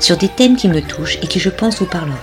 sur des thèmes qui me touchent et qui je pense vous parleront.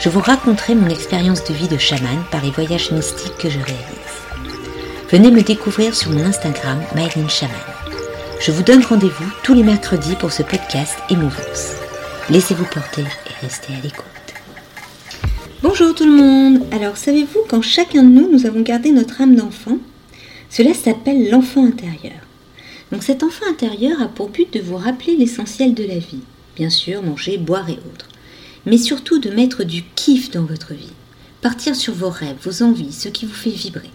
Je vous raconterai mon expérience de vie de chaman par les voyages mystiques que je réalise. Venez me découvrir sur mon Instagram Myline. Je vous donne rendez-vous tous les mercredis pour ce podcast Émouvance. Laissez-vous porter et restez à l'écoute. Bonjour tout le monde Alors savez-vous qu'en chacun de nous, nous avons gardé notre âme d'enfant? Cela s'appelle l'enfant intérieur. Donc cet enfant intérieur a pour but de vous rappeler l'essentiel de la vie bien sûr, manger, boire et autres. Mais surtout de mettre du kiff dans votre vie. Partir sur vos rêves, vos envies, ce qui vous fait vibrer.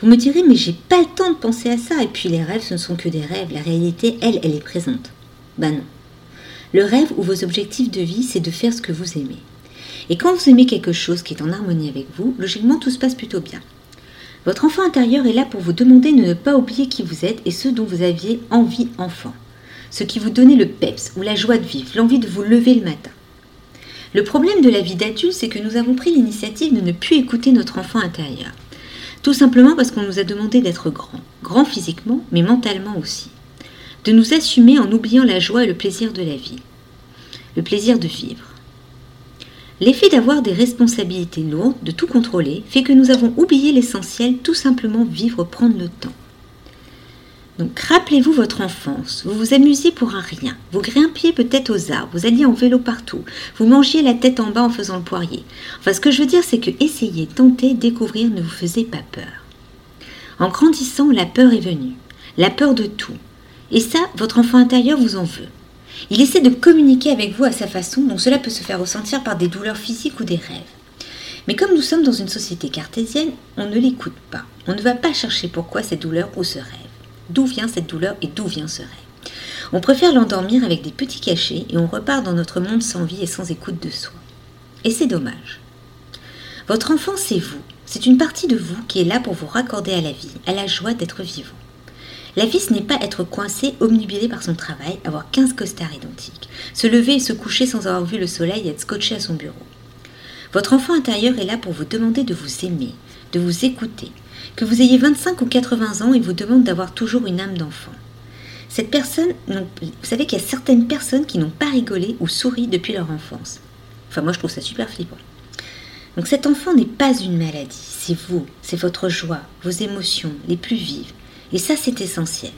Vous me direz, mais j'ai pas le temps de penser à ça. Et puis les rêves, ce ne sont que des rêves. La réalité, elle, elle est présente. Ben non. Le rêve ou vos objectifs de vie, c'est de faire ce que vous aimez. Et quand vous aimez quelque chose qui est en harmonie avec vous, logiquement, tout se passe plutôt bien. Votre enfant intérieur est là pour vous demander de ne pas oublier qui vous êtes et ce dont vous aviez envie enfant ce qui vous donnait le peps ou la joie de vivre, l'envie de vous lever le matin. Le problème de la vie d'adulte, c'est que nous avons pris l'initiative de ne plus écouter notre enfant intérieur. Tout simplement parce qu'on nous a demandé d'être grand, grand physiquement, mais mentalement aussi. De nous assumer en oubliant la joie et le plaisir de la vie. Le plaisir de vivre. L'effet d'avoir des responsabilités lourdes, de tout contrôler, fait que nous avons oublié l'essentiel, tout simplement vivre, prendre le temps. Donc rappelez-vous votre enfance, vous vous amusiez pour un rien, vous grimpiez peut-être aux arbres, vous alliez en vélo partout, vous mangiez la tête en bas en faisant le poirier. Enfin ce que je veux dire c'est que essayer, tenter, découvrir ne vous faisait pas peur. En grandissant, la peur est venue, la peur de tout. Et ça, votre enfant intérieur vous en veut. Il essaie de communiquer avec vous à sa façon, donc cela peut se faire ressentir par des douleurs physiques ou des rêves. Mais comme nous sommes dans une société cartésienne, on ne l'écoute pas. On ne va pas chercher pourquoi cette douleur ou ce rêve. D'où vient cette douleur et d'où vient ce rêve? On préfère l'endormir avec des petits cachets et on repart dans notre monde sans vie et sans écoute de soi. Et c'est dommage. Votre enfant, c'est vous. C'est une partie de vous qui est là pour vous raccorder à la vie, à la joie d'être vivant. La vie, ce n'est pas être coincé, omnubilé par son travail, avoir 15 costards identiques, se lever et se coucher sans avoir vu le soleil et être scotché à son bureau. Votre enfant intérieur est là pour vous demander de vous aimer, de vous écouter, que vous ayez 25 ou 80 ans, il vous demande d'avoir toujours une âme d'enfant. Cette personne, vous savez qu'il y a certaines personnes qui n'ont pas rigolé ou souri depuis leur enfance. Enfin, moi, je trouve ça super flippant. Donc, cet enfant n'est pas une maladie, c'est vous, c'est votre joie, vos émotions les plus vives. Et ça, c'est essentiel.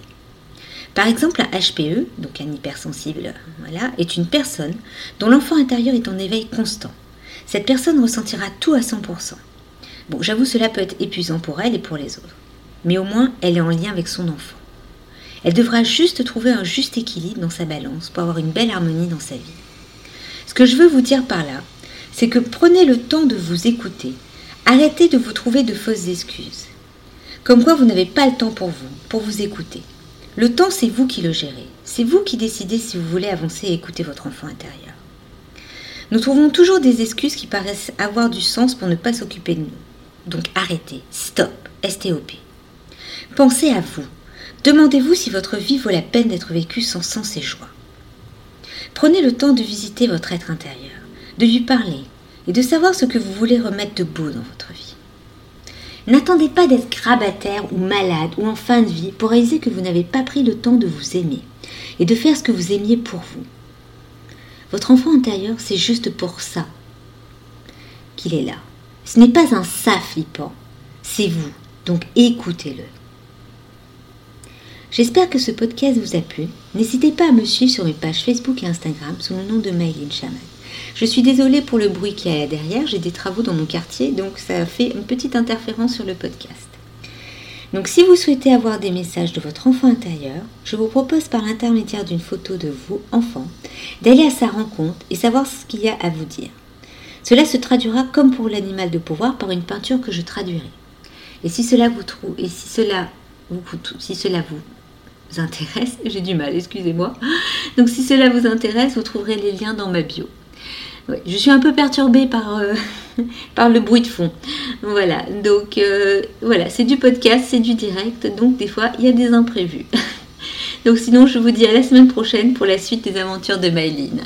Par exemple, un HPE, donc un hypersensible, voilà, est une personne dont l'enfant intérieur est en éveil constant. Cette personne ressentira tout à 100%. Bon, j'avoue, cela peut être épuisant pour elle et pour les autres. Mais au moins, elle est en lien avec son enfant. Elle devra juste trouver un juste équilibre dans sa balance pour avoir une belle harmonie dans sa vie. Ce que je veux vous dire par là, c'est que prenez le temps de vous écouter. Arrêtez de vous trouver de fausses excuses. Comme quoi vous n'avez pas le temps pour vous, pour vous écouter. Le temps, c'est vous qui le gérez. C'est vous qui décidez si vous voulez avancer et écouter votre enfant intérieur. Nous trouvons toujours des excuses qui paraissent avoir du sens pour ne pas s'occuper de nous. Donc arrêtez, stop, STOP. Pensez à vous. Demandez-vous si votre vie vaut la peine d'être vécue sans sens et joie. Prenez le temps de visiter votre être intérieur, de lui parler et de savoir ce que vous voulez remettre de beau dans votre vie. N'attendez pas d'être grabataire ou malade ou en fin de vie pour réaliser que vous n'avez pas pris le temps de vous aimer et de faire ce que vous aimiez pour vous. Votre enfant intérieur, c'est juste pour ça qu'il est là. Ce n'est pas un ça flippant, c'est vous, donc écoutez-le. J'espère que ce podcast vous a plu. N'hésitez pas à me suivre sur mes pages Facebook et Instagram sous le nom de Maïline Chaman. Je suis désolée pour le bruit qu'il y a derrière, j'ai des travaux dans mon quartier, donc ça fait une petite interférence sur le podcast. Donc si vous souhaitez avoir des messages de votre enfant intérieur, je vous propose par l'intermédiaire d'une photo de vous, enfant, d'aller à sa rencontre et savoir ce qu'il y a à vous dire. Cela se traduira comme pour l'animal de pouvoir par une peinture que je traduirai. Et si cela vous trouve, et si cela vous, si cela vous intéresse, j'ai du mal, excusez-moi. Donc si cela vous intéresse, vous trouverez les liens dans ma bio. Je suis un peu perturbée par, euh, par le bruit de fond. Voilà, donc euh, voilà, c'est du podcast, c'est du direct, donc des fois il y a des imprévus. donc sinon, je vous dis à la semaine prochaine pour la suite des aventures de Maëline.